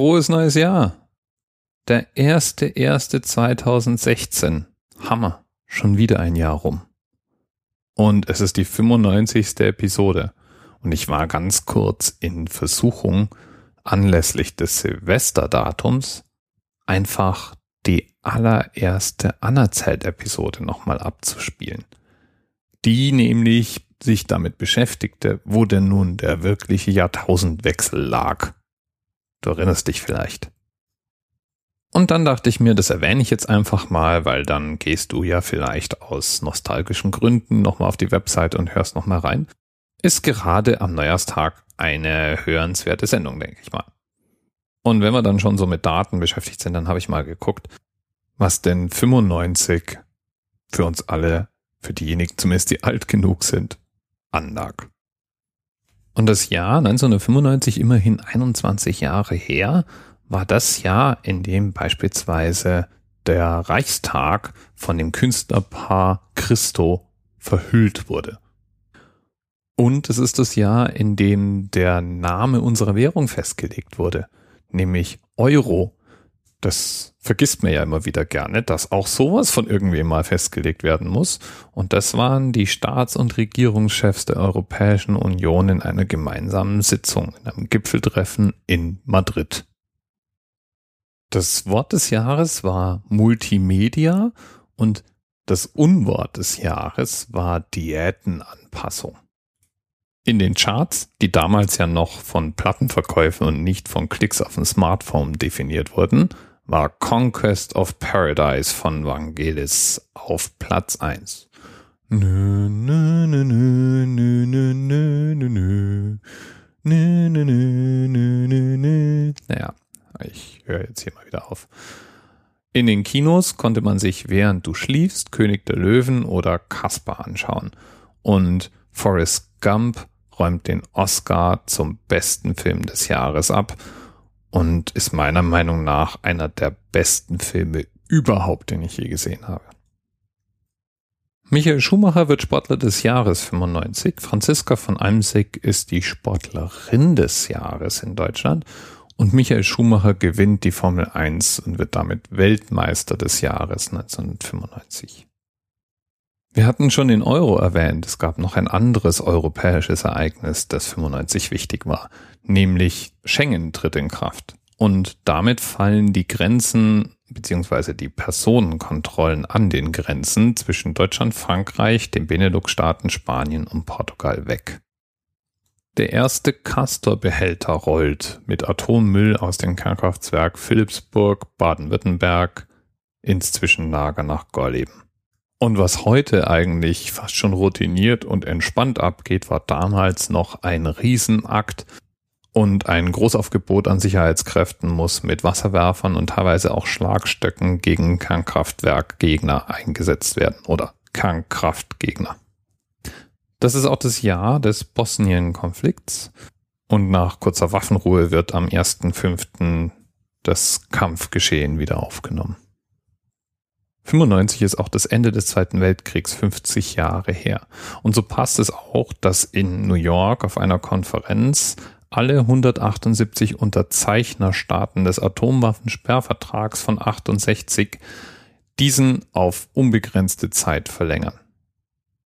frohes neues Jahr. Der erste, erste 2016. Hammer. Schon wieder ein Jahr rum. Und es ist die 95. Episode. Und ich war ganz kurz in Versuchung, anlässlich des Silvesterdatums einfach die allererste Anerzählt-Episode nochmal abzuspielen. Die nämlich sich damit beschäftigte, wo denn nun der wirkliche Jahrtausendwechsel lag. Du erinnerst dich vielleicht. Und dann dachte ich mir, das erwähne ich jetzt einfach mal, weil dann gehst du ja vielleicht aus nostalgischen Gründen nochmal auf die Website und hörst nochmal rein. Ist gerade am Neujahrstag eine hörenswerte Sendung, denke ich mal. Und wenn wir dann schon so mit Daten beschäftigt sind, dann habe ich mal geguckt, was denn 95 für uns alle, für diejenigen zumindest, die alt genug sind, anlag. Und das Jahr 1995, immerhin 21 Jahre her, war das Jahr, in dem beispielsweise der Reichstag von dem Künstlerpaar Christo verhüllt wurde. Und es ist das Jahr, in dem der Name unserer Währung festgelegt wurde, nämlich Euro. Das vergisst man ja immer wieder gerne, dass auch sowas von irgendwem mal festgelegt werden muss. Und das waren die Staats- und Regierungschefs der Europäischen Union in einer gemeinsamen Sitzung, in einem Gipfeltreffen in Madrid. Das Wort des Jahres war Multimedia und das Unwort des Jahres war Diätenanpassung. In den Charts, die damals ja noch von Plattenverkäufen und nicht von Klicks auf dem Smartphone definiert wurden, war Conquest of Paradise von Vangelis auf Platz 1. Nö, nö, nö, nö, nö, nö, nö, nö. Nö, nö, nö, nö, nö. Naja, ich höre jetzt hier mal wieder auf. In den Kinos konnte man sich während du schliefst König der Löwen oder Kasper anschauen. Und Forrest Gump räumt den Oscar zum besten Film des Jahres ab und ist meiner Meinung nach einer der besten Filme überhaupt, den ich je gesehen habe. Michael Schumacher wird Sportler des Jahres 95. Franziska von Almsick ist die Sportlerin des Jahres in Deutschland und Michael Schumacher gewinnt die Formel 1 und wird damit Weltmeister des Jahres 1995. Wir hatten schon den Euro erwähnt. Es gab noch ein anderes europäisches Ereignis, das 95 wichtig war, nämlich Schengen tritt in Kraft. Und damit fallen die Grenzen beziehungsweise die Personenkontrollen an den Grenzen zwischen Deutschland, Frankreich, den Benelux-Staaten, Spanien und Portugal weg. Der erste Castor-Behälter rollt mit Atommüll aus dem Kernkraftwerk Philipsburg, Baden-Württemberg ins Zwischenlager nach Gorleben. Und was heute eigentlich fast schon routiniert und entspannt abgeht, war damals noch ein Riesenakt und ein Großaufgebot an Sicherheitskräften muss mit Wasserwerfern und teilweise auch Schlagstöcken gegen Kernkraftwerkgegner eingesetzt werden oder Kernkraftgegner. Das ist auch das Jahr des Bosnien-Konflikts. Und nach kurzer Waffenruhe wird am 1.5. das Kampfgeschehen wieder aufgenommen. 95 ist auch das Ende des Zweiten Weltkriegs 50 Jahre her. Und so passt es auch, dass in New York auf einer Konferenz alle 178 Unterzeichnerstaaten des Atomwaffensperrvertrags von 68 diesen auf unbegrenzte Zeit verlängern.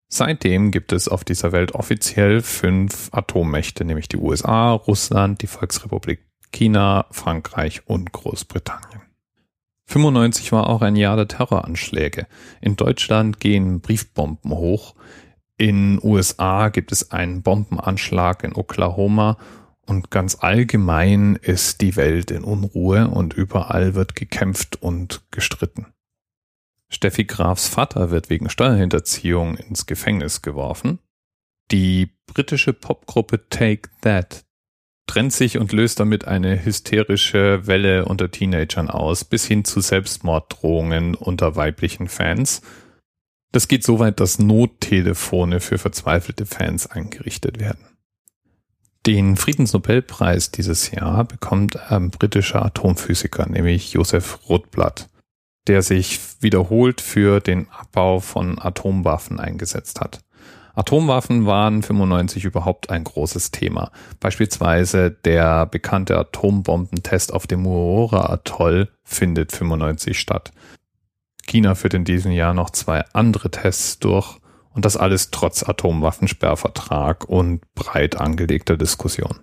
Seitdem gibt es auf dieser Welt offiziell fünf Atommächte, nämlich die USA, Russland, die Volksrepublik China, Frankreich und Großbritannien. 95 war auch ein Jahr der Terroranschläge. In Deutschland gehen Briefbomben hoch. In USA gibt es einen Bombenanschlag in Oklahoma und ganz allgemein ist die Welt in Unruhe und überall wird gekämpft und gestritten. Steffi Grafs Vater wird wegen Steuerhinterziehung ins Gefängnis geworfen. Die britische Popgruppe Take That trennt sich und löst damit eine hysterische Welle unter Teenagern aus, bis hin zu Selbstmorddrohungen unter weiblichen Fans. Das geht so weit, dass Nottelefone für verzweifelte Fans eingerichtet werden. Den Friedensnobelpreis dieses Jahr bekommt ein britischer Atomphysiker, nämlich Joseph Rotblatt der sich wiederholt für den Abbau von Atomwaffen eingesetzt hat. Atomwaffen waren 95 überhaupt ein großes Thema. Beispielsweise der bekannte Atombombentest auf dem Muora-Atoll findet 95 statt. China führt in diesem Jahr noch zwei andere Tests durch und das alles trotz Atomwaffensperrvertrag und breit angelegter Diskussion.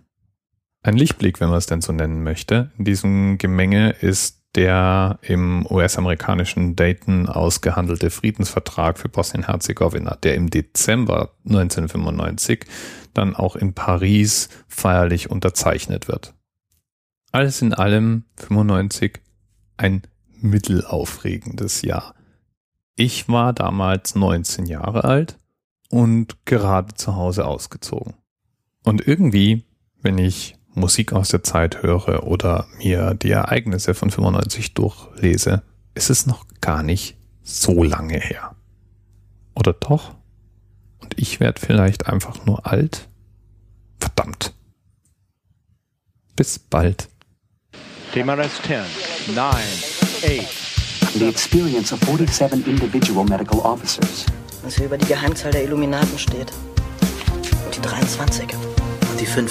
Ein Lichtblick, wenn man es denn so nennen möchte, in diesem Gemenge ist der im US-amerikanischen Dayton ausgehandelte Friedensvertrag für Bosnien-Herzegowina, der im Dezember 1995 dann auch in Paris feierlich unterzeichnet wird. Alles in allem 95 ein mittelaufregendes Jahr. Ich war damals 19 Jahre alt und gerade zu Hause ausgezogen. Und irgendwie, wenn ich Musik aus der Zeit höre oder mir die Ereignisse von 95 durchlese, ist es noch gar nicht so lange her. Oder doch? Und ich werde vielleicht einfach nur alt? Verdammt. Bis bald. TMRS 10, 9, 8. The experience of 47 individual medical officers. Was hier über die Geheimzahl der Illuminaten steht. Und die 23. Und die 5.